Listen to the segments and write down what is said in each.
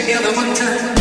together one time.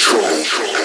control. control.